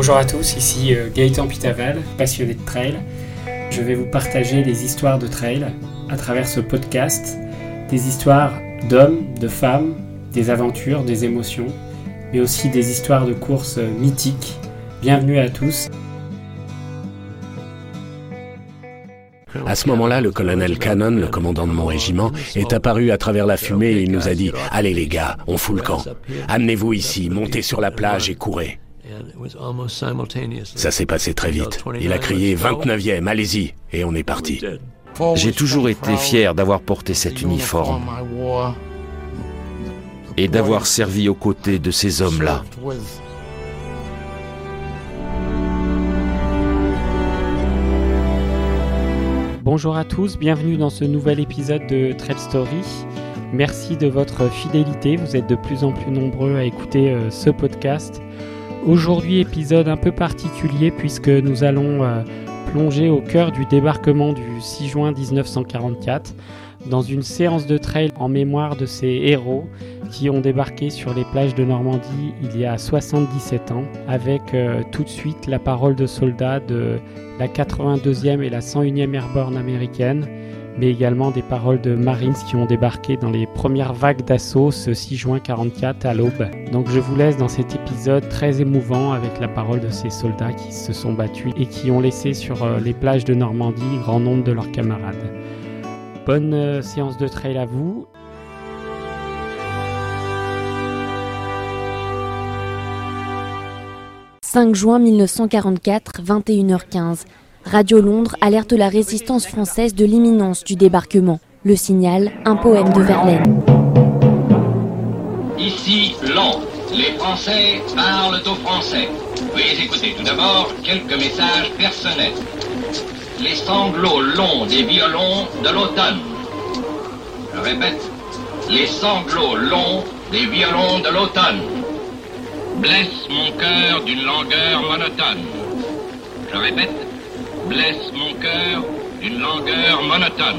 Bonjour à tous, ici euh, Gaëtan Pitaval, passionné de trail. Je vais vous partager des histoires de trail à travers ce podcast, des histoires d'hommes, de femmes, des aventures, des émotions, mais aussi des histoires de courses mythiques. Bienvenue à tous. À ce moment-là, le colonel Cannon, le commandant de mon régiment, est apparu à travers la fumée et il nous a dit Allez les gars, on fout le camp. Amenez-vous ici, montez sur la plage et courez. Ça s'est passé très vite. Il a crié 29e, allez-y, et on est parti. J'ai toujours été fier d'avoir porté cet uniforme et d'avoir servi aux côtés de ces hommes-là. Bonjour à tous, bienvenue dans ce nouvel épisode de Trail Story. Merci de votre fidélité, vous êtes de plus en plus nombreux à écouter euh, ce podcast. Aujourd'hui épisode un peu particulier puisque nous allons euh, plonger au cœur du débarquement du 6 juin 1944 dans une séance de trail en mémoire de ces héros qui ont débarqué sur les plages de Normandie il y a 77 ans, avec euh, tout de suite la parole de soldats de la 82e et la 101e Airborne américaine, mais également des paroles de Marines qui ont débarqué dans les premières vagues d'assaut ce 6 juin 44 à l'aube. Donc je vous laisse dans cet épisode très émouvant avec la parole de ces soldats qui se sont battus et qui ont laissé sur euh, les plages de Normandie grand nombre de leurs camarades. Bonne euh, séance de trail à vous. « 5 juin 1944, 21h15. Radio Londres alerte la résistance française de l'imminence du débarquement. Le signal, un poème de Verlaine. Ici, Londres. Les Français parlent aux Français. Veuillez écouter tout d'abord quelques messages personnels. Les sanglots longs des violons de l'automne. Je répète, les sanglots longs des violons de l'automne blesse mon cœur d'une langueur monotone. Je répète, blesse mon cœur d'une langueur monotone.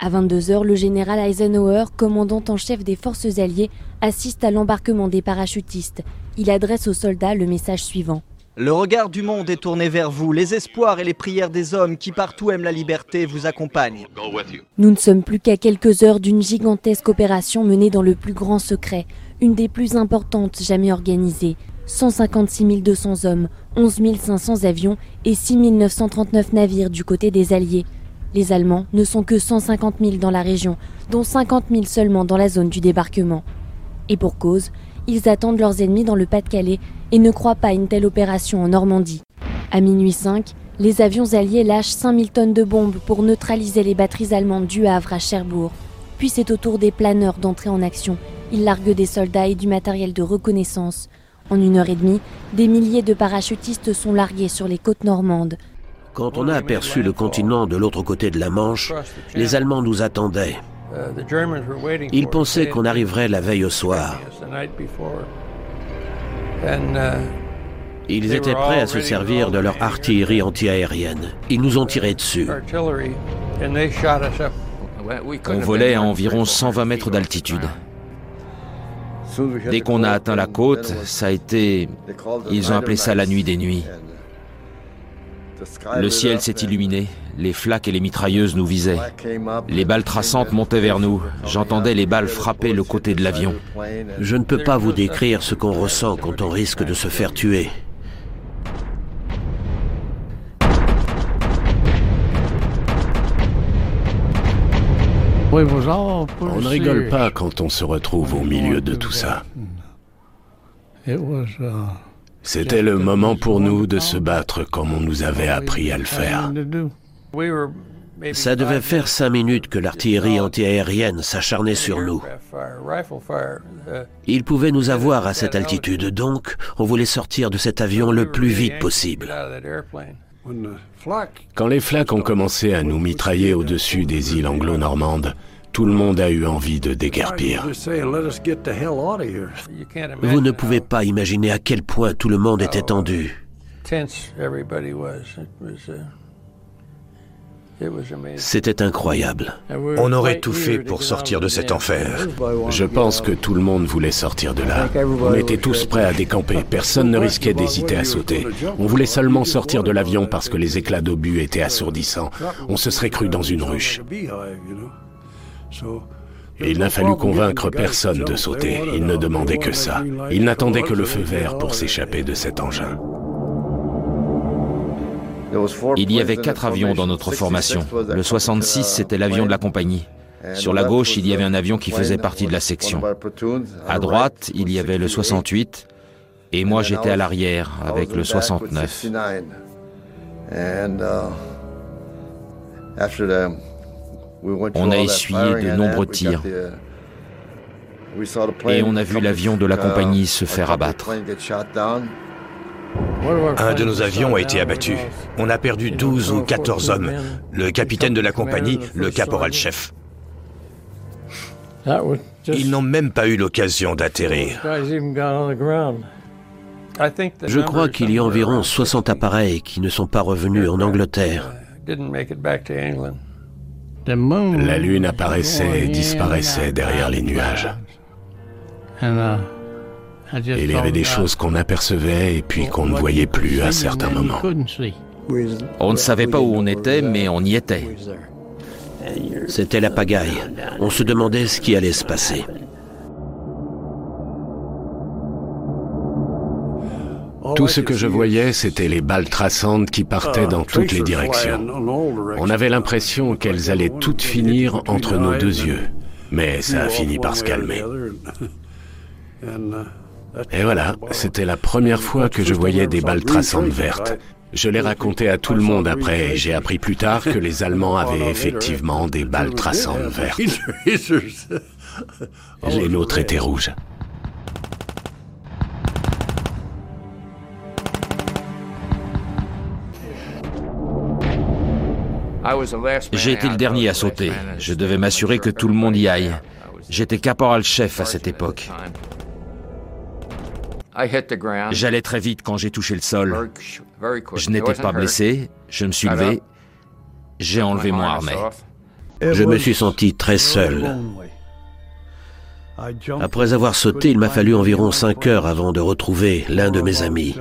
À 22h, le général Eisenhower, commandant en chef des forces alliées, assiste à l'embarquement des parachutistes. Il adresse aux soldats le message suivant. Le regard du monde est tourné vers vous. Les espoirs et les prières des hommes qui partout aiment la liberté vous accompagnent. Nous ne sommes plus qu'à quelques heures d'une gigantesque opération menée dans le plus grand secret, une des plus importantes jamais organisées. 156 200 hommes, 11 500 avions et 6 939 navires du côté des Alliés. Les Allemands ne sont que 150 000 dans la région, dont 50 000 seulement dans la zone du débarquement. Et pour cause, ils attendent leurs ennemis dans le Pas-de-Calais et ne croient pas à une telle opération en Normandie. À minuit 5, les avions alliés lâchent 5000 tonnes de bombes pour neutraliser les batteries allemandes du Havre à Cherbourg. Puis c'est au tour des planeurs d'entrer en action. Ils larguent des soldats et du matériel de reconnaissance. En une heure et demie, des milliers de parachutistes sont largués sur les côtes normandes. Quand on a aperçu le continent de l'autre côté de la Manche, les Allemands nous attendaient. Ils pensaient qu'on arriverait la veille au soir. Ils étaient prêts à se servir de leur artillerie antiaérienne. Ils nous ont tiré dessus. On volait à environ 120 mètres d'altitude. Dès qu'on a atteint la côte, ça a été... Ils ont appelé ça la nuit des nuits. Le ciel s'est illuminé, les flaques et les mitrailleuses nous visaient. Les balles traçantes montaient vers nous. J'entendais les balles frapper le côté de l'avion. Je ne peux pas vous décrire ce qu'on ressent quand on risque de se faire tuer. On ne rigole pas quand on se retrouve au milieu de tout ça. C'était le moment pour nous de se battre comme on nous avait appris à le faire. Ça devait faire cinq minutes que l'artillerie antiaérienne s'acharnait sur nous. Ils pouvaient nous avoir à cette altitude, donc on voulait sortir de cet avion le plus vite possible. Quand les flaques ont commencé à nous mitrailler au-dessus des îles anglo-normandes, tout le monde a eu envie de déguerpir. Vous ne pouvez pas imaginer à quel point tout le monde était tendu. C'était incroyable. On aurait tout fait pour sortir de cet enfer. Je pense que tout le monde voulait sortir de là. On était tous prêts à décamper. Personne ne risquait d'hésiter à sauter. On voulait seulement sortir de l'avion parce que les éclats d'obus étaient assourdissants. On se serait cru dans une ruche. Et il n'a fallu convaincre personne de sauter. Il ne demandait que ça. Il n'attendait que le feu vert pour s'échapper de cet engin. Il y avait quatre avions dans notre formation. Le 66, c'était l'avion de la compagnie. Sur la gauche, il y avait un avion qui faisait partie de la section. À droite, il y avait le 68. Et moi, j'étais à l'arrière avec le 69. On a essuyé de nombreux tirs. Et on a vu l'avion de la compagnie se faire abattre. Un de nos avions a été abattu. On a perdu 12 ou 14 hommes. Le capitaine de la compagnie, le caporal-chef. Ils n'ont même pas eu l'occasion d'atterrir. Je crois qu'il y a environ 60 appareils qui ne sont pas revenus en Angleterre. La Lune apparaissait et disparaissait derrière les nuages. Et il y avait des choses qu'on apercevait et puis qu'on ne voyait plus à certains moments. On ne savait pas où on était, mais on y était. C'était la pagaille. On se demandait ce qui allait se passer. Tout ce que je voyais, c'était les balles traçantes qui partaient dans toutes les directions. On avait l'impression qu'elles allaient toutes finir entre nos deux yeux. Mais ça a fini par se calmer. Et voilà, c'était la première fois que je voyais des balles traçantes vertes. Je l'ai raconté à tout le monde après et j'ai appris plus tard que les Allemands avaient effectivement des balles traçantes vertes. Les nôtres étaient rouges. J'ai été le dernier à sauter. Je devais m'assurer que tout le monde y aille. J'étais caporal-chef à cette époque. J'allais très vite quand j'ai touché le sol. Je n'étais pas blessé, je me suis levé, j'ai enlevé mon harnais. Je me suis senti très seul. Après avoir sauté, il m'a fallu environ cinq heures avant de retrouver l'un de mes amis.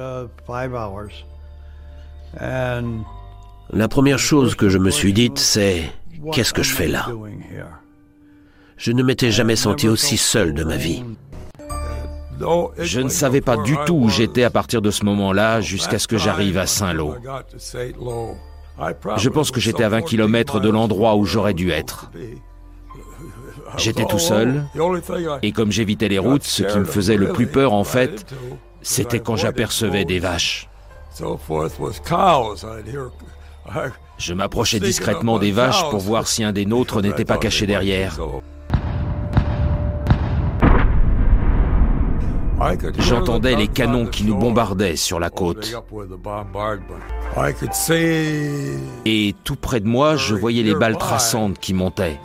La première chose que je me suis dite, c'est qu'est-ce que je fais là? Je ne m'étais jamais senti aussi seul de ma vie. Je ne savais pas du tout où j'étais à partir de ce moment-là jusqu'à ce que j'arrive à Saint-Lô. Je pense que j'étais à 20 km de l'endroit où j'aurais dû être. J'étais tout seul, et comme j'évitais les routes, ce qui me faisait le plus peur en fait, c'était quand j'apercevais des vaches. Je m'approchais discrètement des vaches pour voir si un des nôtres n'était pas caché derrière. J'entendais les canons qui nous bombardaient sur la côte. Et tout près de moi, je voyais les balles traçantes qui montaient.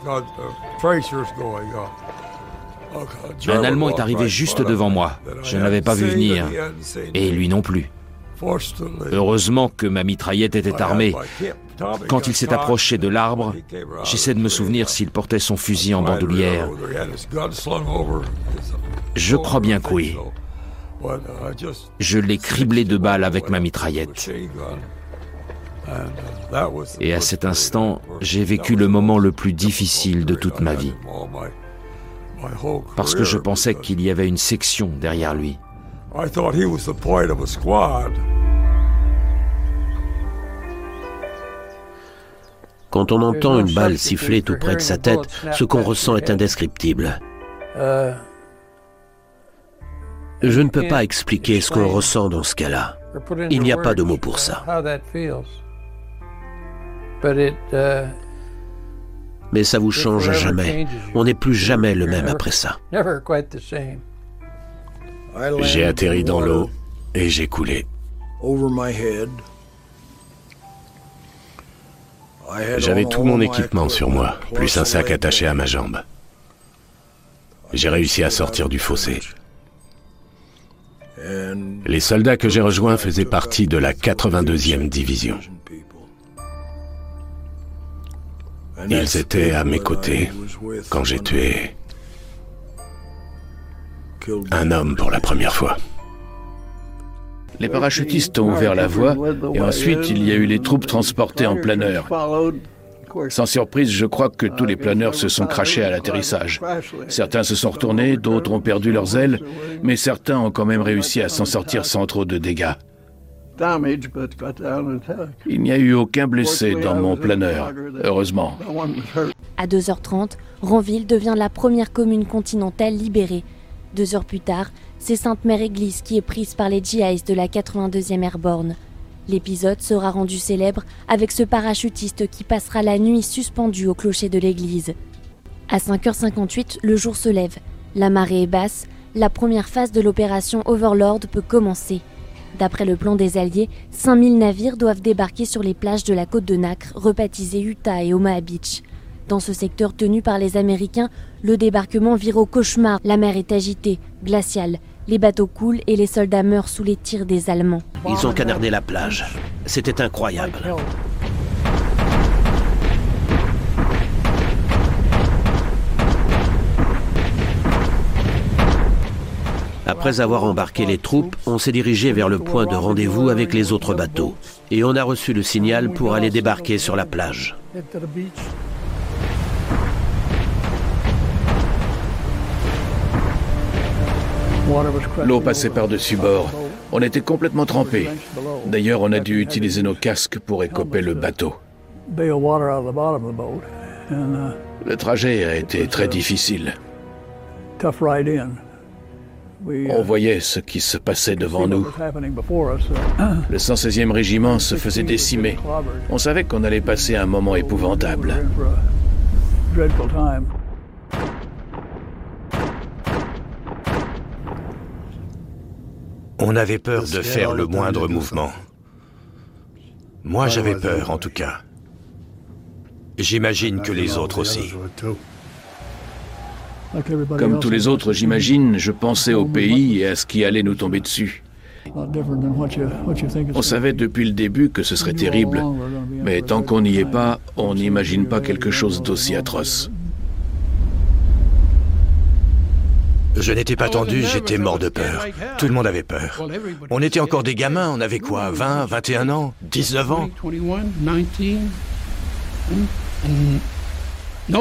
Un Allemand est arrivé juste devant moi. Je ne l'avais pas vu venir. Et lui non plus. Heureusement que ma mitraillette était armée. Quand il s'est approché de l'arbre, j'essaie de me souvenir s'il portait son fusil en bandoulière. Je crois bien que oui. Je l'ai criblé de balles avec ma mitraillette. Et à cet instant, j'ai vécu le moment le plus difficile de toute ma vie. Parce que je pensais qu'il y avait une section derrière lui. Quand on entend une balle siffler tout près de sa tête, ce qu'on ressent est indescriptible. Je ne peux pas expliquer ce qu'on ressent dans ce cas-là. Il n'y a pas de mots pour ça. Mais ça vous change jamais. On n'est plus jamais le même après ça. J'ai atterri dans l'eau et j'ai coulé. J'avais tout mon équipement sur moi, plus un sac attaché à ma jambe. J'ai réussi à sortir du fossé. Les soldats que j'ai rejoints faisaient partie de la 82e division. Ils étaient à mes côtés quand j'ai tué un homme pour la première fois. Les parachutistes ont ouvert la voie et ensuite il y a eu les troupes transportées en planeur. Sans surprise, je crois que tous les planeurs se sont crachés à l'atterrissage. Certains se sont retournés, d'autres ont perdu leurs ailes, mais certains ont quand même réussi à s'en sortir sans trop de dégâts. Il n'y a eu aucun blessé dans mon planeur, heureusement. À 2h30, Ranville devient la première commune continentale libérée. Deux heures plus tard, c'est Sainte-Mère-Église qui est prise par les GIs de la 82e Airborne. L'épisode sera rendu célèbre avec ce parachutiste qui passera la nuit suspendu au clocher de l'église. À 5h58, le jour se lève. La marée est basse, la première phase de l'opération Overlord peut commencer. D'après le plan des Alliés, 5000 navires doivent débarquer sur les plages de la côte de Nacre, rebaptisées Utah et Omaha Beach. Dans ce secteur tenu par les Américains, le débarquement vire au cauchemar. La mer est agitée, glaciale. Les bateaux coulent et les soldats meurent sous les tirs des Allemands. Ils ont canardé la plage. C'était incroyable. Après avoir embarqué les troupes, on s'est dirigé vers le point de rendez-vous avec les autres bateaux. Et on a reçu le signal pour aller débarquer sur la plage. L'eau passait par-dessus bord. On était complètement trempés. D'ailleurs, on a dû utiliser nos casques pour écoper le bateau. Le trajet a été très difficile. On voyait ce qui se passait devant nous. Le 116e régiment se faisait décimer. On savait qu'on allait passer un moment épouvantable. On avait peur de faire le moindre mouvement. Moi, j'avais peur, en tout cas. J'imagine que les autres aussi. Comme tous les autres, j'imagine, je pensais au pays et à ce qui allait nous tomber dessus. On savait depuis le début que ce serait terrible, mais tant qu'on n'y est pas, on n'imagine pas quelque chose d'aussi atroce. Je n'étais pas tendu, j'étais mort de peur. Tout le monde avait peur. On était encore des gamins, on avait quoi 20, 21 ans 19 ans?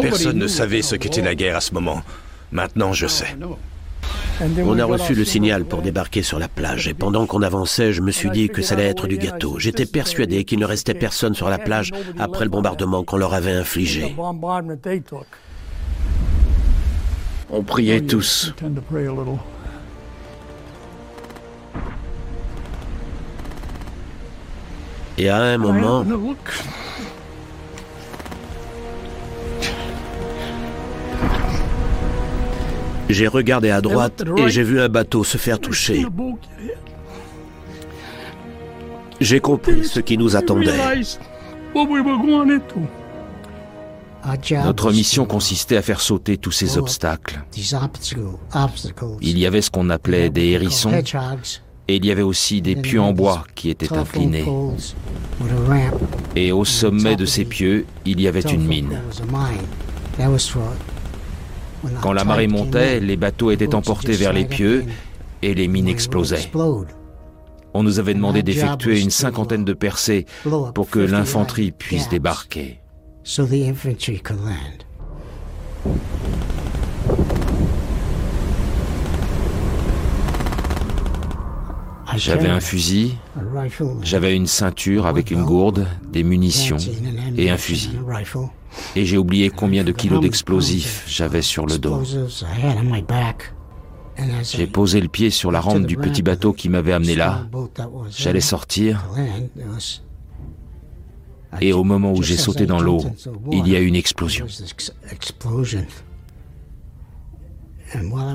Personne ne savait ce qu'était la guerre à ce moment. Maintenant, je sais. On a reçu le signal pour débarquer sur la plage et pendant qu'on avançait, je me suis dit que ça allait être du gâteau. J'étais persuadé qu'il ne restait personne sur la plage après le bombardement qu'on leur avait infligé. On priait tous. Et à un moment, j'ai regardé à droite et j'ai vu un bateau se faire toucher. J'ai compris ce qui nous attendait. Notre mission consistait à faire sauter tous ces obstacles. Il y avait ce qu'on appelait des hérissons. et il y avait aussi des pieux en bois qui étaient inclinés. Et au sommet de ces pieux, il y avait une mine. Quand la marée montait, les bateaux étaient emportés vers les pieux et les mines explosaient. On nous avait demandé d'effectuer une cinquantaine de percées pour que l'infanterie puisse débarquer. J'avais un fusil, j'avais une ceinture avec une gourde, des munitions et un fusil. Et j'ai oublié combien de kilos d'explosifs j'avais sur le dos. J'ai posé le pied sur la rampe du petit bateau qui m'avait amené là. J'allais sortir. Et au moment où j'ai sauté dans l'eau, il y a eu une explosion.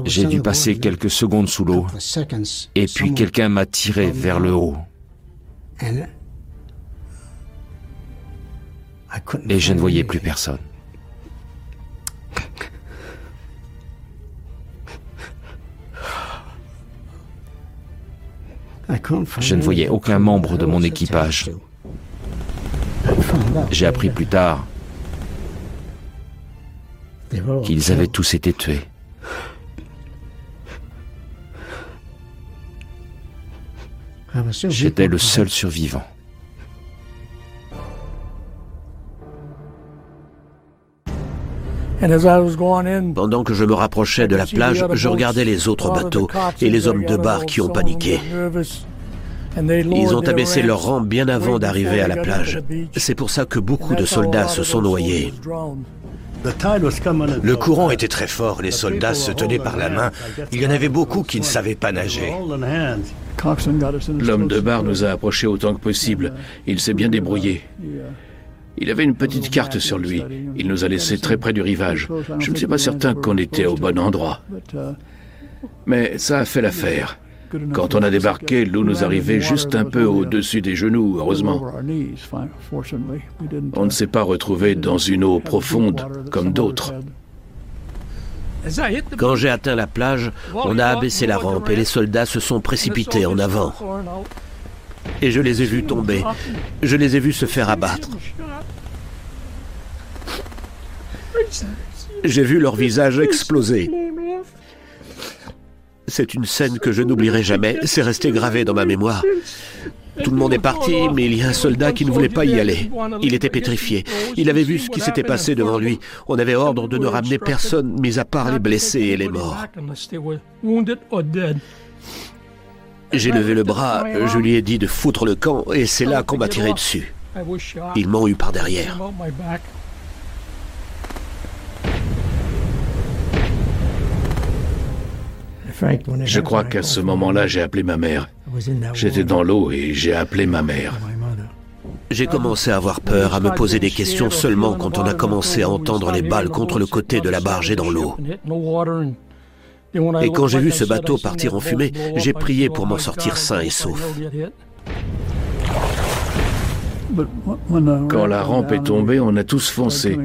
J'ai dû passer quelques secondes sous l'eau, et puis quelqu'un m'a tiré vers le haut. Et je ne voyais plus personne. Je ne voyais aucun membre de mon équipage. J'ai appris plus tard qu'ils avaient tous été tués. J'étais le seul survivant. Pendant que je me rapprochais de la plage, je regardais les autres bateaux et les hommes de bar qui ont paniqué. Ils ont abaissé leur rampe bien avant d'arriver à la plage. C'est pour ça que beaucoup de soldats se sont noyés. Le courant était très fort, les soldats se tenaient par la main. Il y en avait beaucoup qui ne savaient pas nager. L'homme de bar nous a approchés autant que possible. Il s'est bien débrouillé. Il avait une petite carte sur lui. Il nous a laissés très près du rivage. Je ne suis pas certain qu'on était au bon endroit. Mais ça a fait l'affaire. Quand on a débarqué, l'eau nous arrivait juste un peu au-dessus des genoux, heureusement. On ne s'est pas retrouvé dans une eau profonde comme d'autres. Quand j'ai atteint la plage, on a abaissé la rampe et les soldats se sont précipités en avant. Et je les ai vus tomber. Je les ai vus se faire abattre. J'ai vu leur visage exploser. C'est une scène que je n'oublierai jamais. C'est resté gravé dans ma mémoire. Tout le monde est parti, mais il y a un soldat qui ne voulait pas y aller. Il était pétrifié. Il avait vu ce qui s'était passé devant lui. On avait ordre de ne ramener personne, mis à part les blessés et les morts. J'ai levé le bras, je lui ai dit de foutre le camp, et c'est là qu'on m'a tiré dessus. Ils m'ont eu par derrière. Je crois qu'à ce moment-là, j'ai appelé ma mère. J'étais dans l'eau et j'ai appelé ma mère. J'ai commencé à avoir peur, à me poser des questions seulement quand on a commencé à entendre les balles contre le côté de la barge et dans l'eau. Et quand j'ai vu ce bateau partir en fumée, j'ai prié pour m'en sortir sain et sauf. Quand la rampe est tombée, on a tous foncé.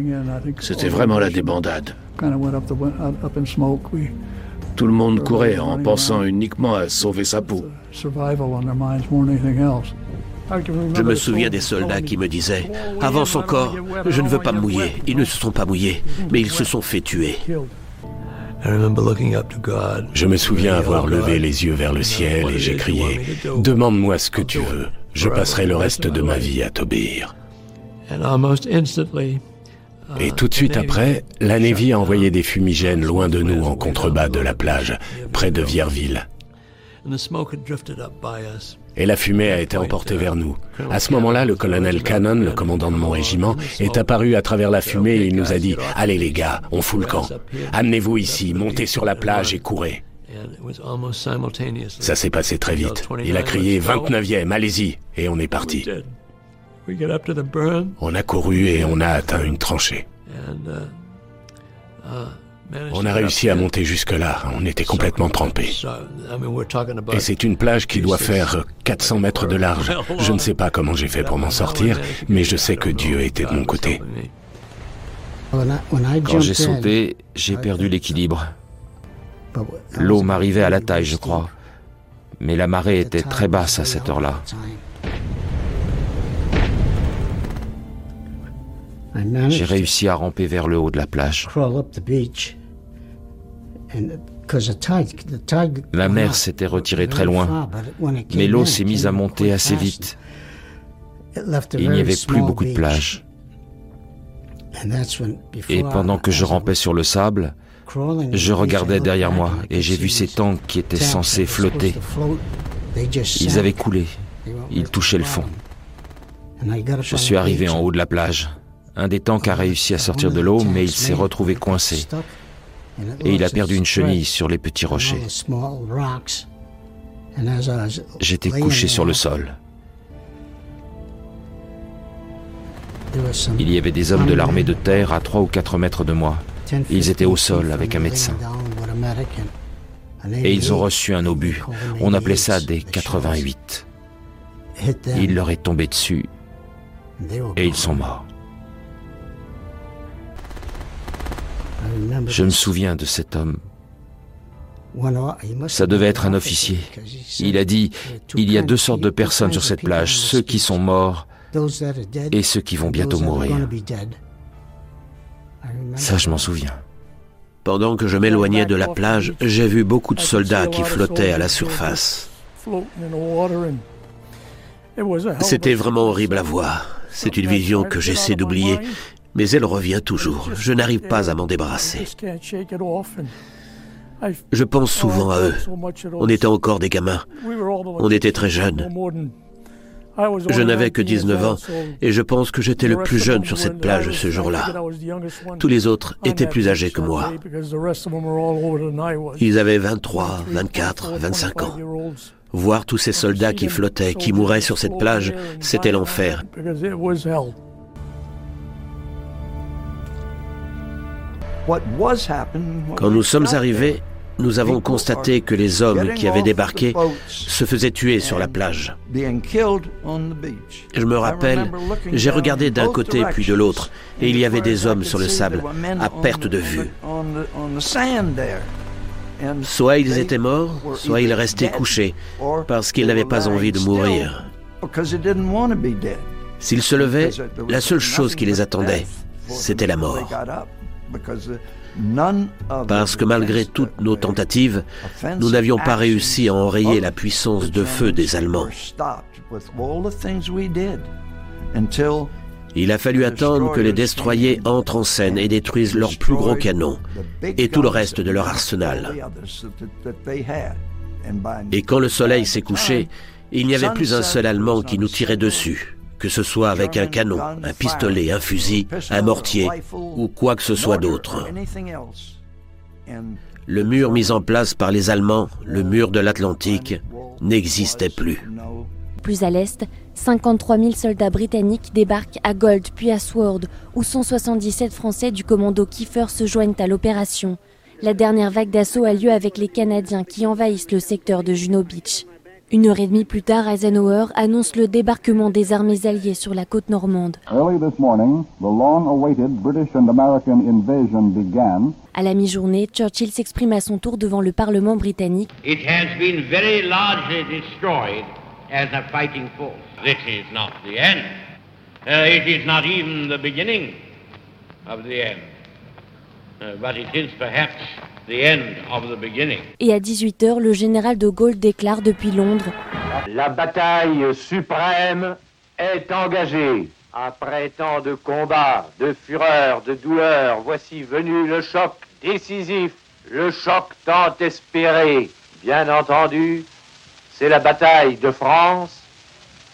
C'était vraiment la débandade. Tout le monde courait en pensant uniquement à sauver sa peau. Je me souviens des soldats qui me disaient ⁇ Avance encore, je ne veux pas me mouiller ⁇ Ils ne se sont pas mouillés, mais ils se sont fait tuer. Je me souviens avoir levé les yeux vers le ciel et j'ai crié ⁇ Demande-moi ce que tu veux, je passerai le reste de ma vie à t'obéir. Et tout de suite après, la Navy a envoyé des fumigènes loin de nous en contrebas de la plage, près de Vierville. Et la fumée a été emportée vers nous. À ce moment-là, le colonel Cannon, le commandant de mon régiment, est apparu à travers la fumée et il nous a dit « Allez les gars, on fout le camp. Amenez-vous ici, montez sur la plage et courez. » Ça s'est passé très vite. Il a crié « 29e, allez-y !» et on est parti. On a couru et on a atteint une tranchée. On a réussi à monter jusque-là, on était complètement trempés. Et c'est une plage qui doit faire 400 mètres de large. Je ne sais pas comment j'ai fait pour m'en sortir, mais je sais que Dieu était de mon côté. Quand j'ai sauté, j'ai perdu l'équilibre. L'eau m'arrivait à la taille, je crois. Mais la marée était très basse à cette heure-là. J'ai réussi à ramper vers le haut de la plage. La mer s'était retirée très loin, mais l'eau s'est mise à monter assez vite. Il n'y avait plus beaucoup de plage. Et pendant que je rampais sur le sable, je regardais derrière moi et j'ai vu ces tanks qui étaient censés flotter. Ils avaient coulé. Ils touchaient le fond. Je suis arrivé en haut de la plage. Un des tanks a réussi à sortir de l'eau, mais il s'est retrouvé coincé. Et il a perdu une chenille sur les petits rochers. J'étais couché sur le sol. Il y avait des hommes de l'armée de terre à 3 ou 4 mètres de moi. Ils étaient au sol avec un médecin. Et ils ont reçu un obus. On appelait ça des 88. Il leur est tombé dessus et ils sont morts. Je me souviens de cet homme. Ça devait être un officier. Il a dit, il y a deux sortes de personnes sur cette plage, ceux qui sont morts et ceux qui vont bientôt mourir. Ça, je m'en souviens. Pendant que je m'éloignais de la plage, j'ai vu beaucoup de soldats qui flottaient à la surface. C'était vraiment horrible à voir. C'est une vision que j'essaie d'oublier, mais elle revient toujours. Je n'arrive pas à m'en débarrasser. Je pense souvent à eux. On était encore des gamins. On était très jeunes. Je n'avais que 19 ans et je pense que j'étais le plus jeune sur cette plage ce jour-là. Tous les autres étaient plus âgés que moi. Ils avaient 23, 24, 25 ans. Voir tous ces soldats qui flottaient, qui mouraient sur cette plage, c'était l'enfer. Quand nous sommes arrivés, nous avons constaté que les hommes qui avaient débarqué se faisaient tuer sur la plage. Je me rappelle, j'ai regardé d'un côté puis de l'autre, et il y avait des hommes sur le sable, à perte de vue. Soit ils étaient morts, soit ils restaient couchés, parce qu'ils n'avaient pas envie de mourir. S'ils se levaient, la seule chose qui les attendait, c'était la mort. Parce que malgré toutes nos tentatives, nous n'avions pas réussi à enrayer la puissance de feu des Allemands. Il a fallu attendre que les destroyers entrent en scène et détruisent leurs plus gros canons et tout le reste de leur arsenal. Et quand le soleil s'est couché, il n'y avait plus un seul Allemand qui nous tirait dessus que ce soit avec un canon, un pistolet, un fusil, un mortier ou quoi que ce soit d'autre. Le mur mis en place par les Allemands, le mur de l'Atlantique, n'existait plus. Plus à l'est, 53 000 soldats britanniques débarquent à Gold puis à Sword, où 177 Français du commando Kiefer se joignent à l'opération. La dernière vague d'assaut a lieu avec les Canadiens qui envahissent le secteur de Juno Beach. Une heure et demie plus tard, Eisenhower annonce le débarquement des armées alliées sur la côte normande. À la mi-journée, Churchill s'exprime à son tour devant le Parlement britannique. It has been very largely destroyed as a fighting force. This is not the end. Uh, it is not even the beginning of the end. Uh, but it is perhaps et à 18h, le général de Gaulle déclare depuis Londres La bataille suprême est engagée. Après tant de combats, de fureur, de douleur, voici venu le choc décisif, le choc tant espéré. Bien entendu, c'est la bataille de France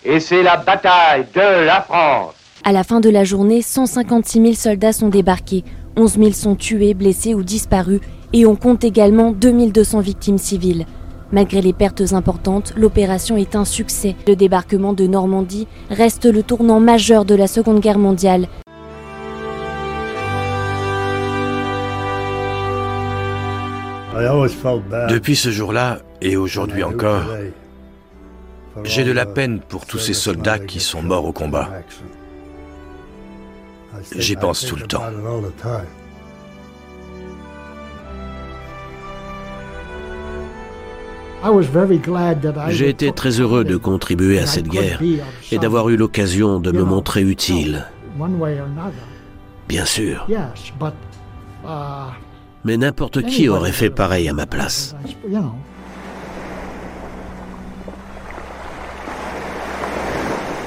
et c'est la bataille de la France. À la fin de la journée, 156 000 soldats sont débarqués. 11 000 sont tués, blessés ou disparus et on compte également 2200 victimes civiles. Malgré les pertes importantes, l'opération est un succès. Le débarquement de Normandie reste le tournant majeur de la Seconde Guerre mondiale. Depuis ce jour-là, et aujourd'hui encore, j'ai de la peine pour tous ces soldats qui sont morts au combat. J'y pense tout le temps. J'ai été très heureux de contribuer à cette guerre et d'avoir eu l'occasion de me montrer utile. Bien sûr. Uh, Mais n'importe qui aurait fait pareil à ma place.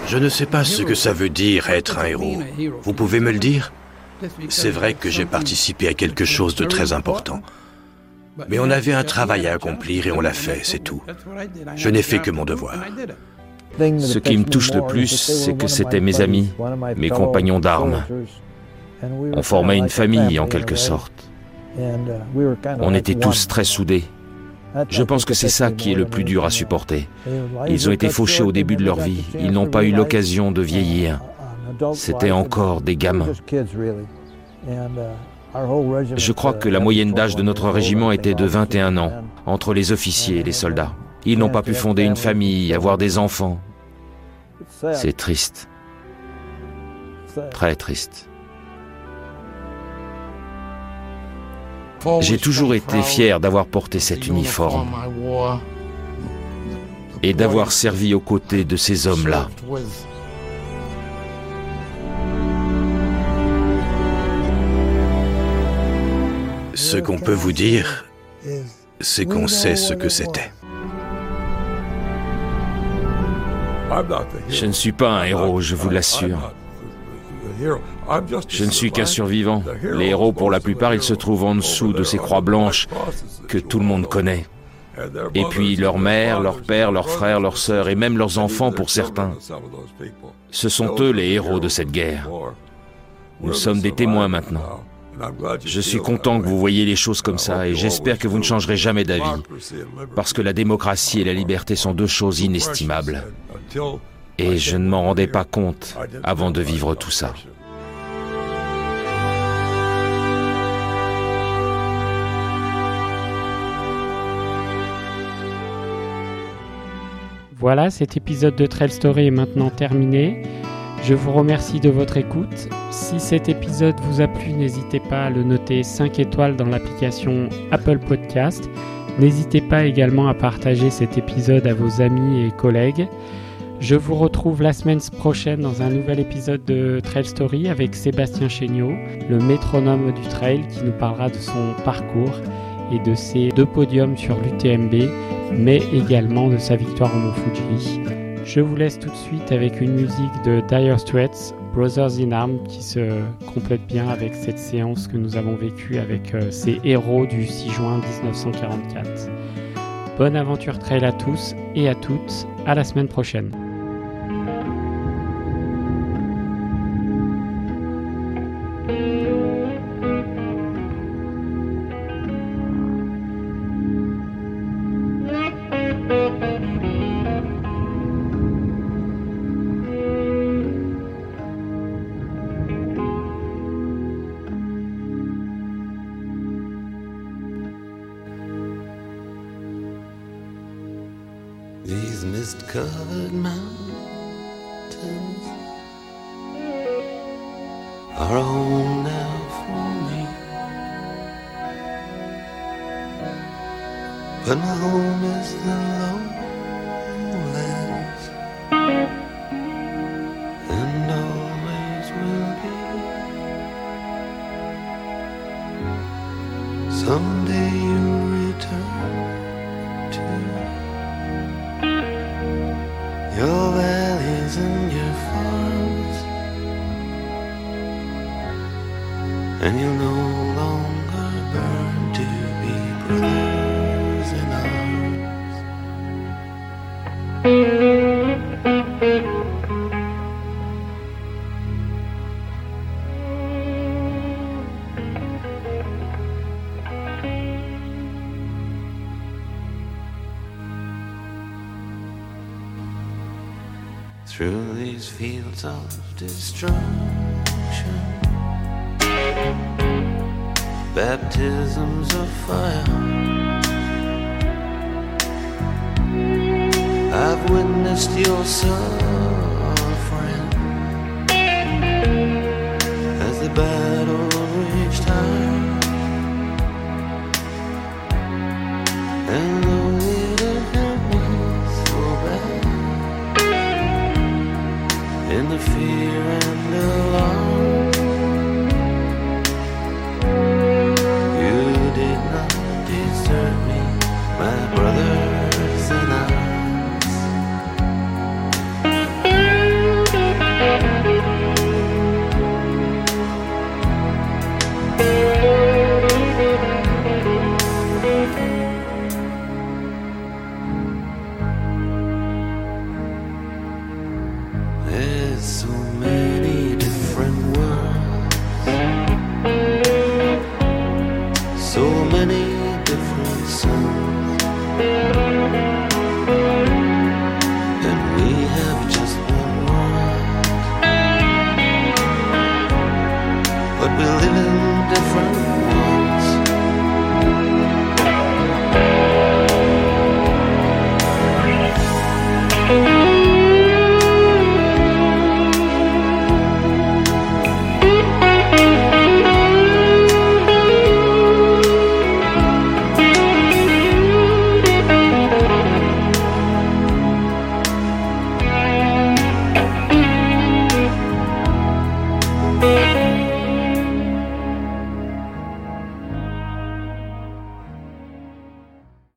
Je ne sais pas ce que ça veut dire être un héros. Vous pouvez me le dire? C'est vrai que j'ai participé à quelque chose de très important. Mais on avait un travail à accomplir et on l'a fait, c'est tout. Je n'ai fait que mon devoir. Ce qui me touche le plus, c'est que c'était mes amis, mes compagnons d'armes. On formait une famille en quelque sorte. On était tous très soudés. Je pense que c'est ça qui est le plus dur à supporter. Ils ont été fauchés au début de leur vie. Ils n'ont pas eu l'occasion de vieillir. C'était encore des gamins. Je crois que la moyenne d'âge de notre régiment était de 21 ans, entre les officiers et les soldats. Ils n'ont pas pu fonder une famille, avoir des enfants. C'est triste. Très triste. J'ai toujours été fier d'avoir porté cet uniforme et d'avoir servi aux côtés de ces hommes-là. Ce qu'on peut vous dire, c'est qu'on sait ce que c'était. Je ne suis pas un héros, je vous l'assure. Je ne suis qu'un survivant. Les héros, pour la plupart, ils se trouvent en dessous de ces croix blanches que tout le monde connaît. Et puis leurs mères, leurs pères, leurs frères, leurs sœurs et même leurs enfants pour certains. Ce sont eux les héros de cette guerre. Nous sommes des témoins maintenant. Je suis content que vous voyez les choses comme ça et j'espère que vous ne changerez jamais d'avis. Parce que la démocratie et la liberté sont deux choses inestimables. Et je ne m'en rendais pas compte avant de vivre tout ça. Voilà, cet épisode de Trail Story est maintenant terminé. Je vous remercie de votre écoute. Si cet épisode vous a plu, n'hésitez pas à le noter 5 étoiles dans l'application Apple Podcast. N'hésitez pas également à partager cet épisode à vos amis et collègues. Je vous retrouve la semaine prochaine dans un nouvel épisode de Trail Story avec Sébastien Chéniaud, le métronome du trail qui nous parlera de son parcours et de ses deux podiums sur l'UTMB, mais également de sa victoire au Mont. Je vous laisse tout de suite avec une musique de Dire Straits, Brothers in Arms, qui se complète bien avec cette séance que nous avons vécue avec euh, ces héros du 6 juin 1944. Bonne aventure trail à tous et à toutes, à la semaine prochaine. But my home is the lowlands fields of destruction, baptisms of fire. I've witnessed your suffering as the battle reached high. The fear and the You so many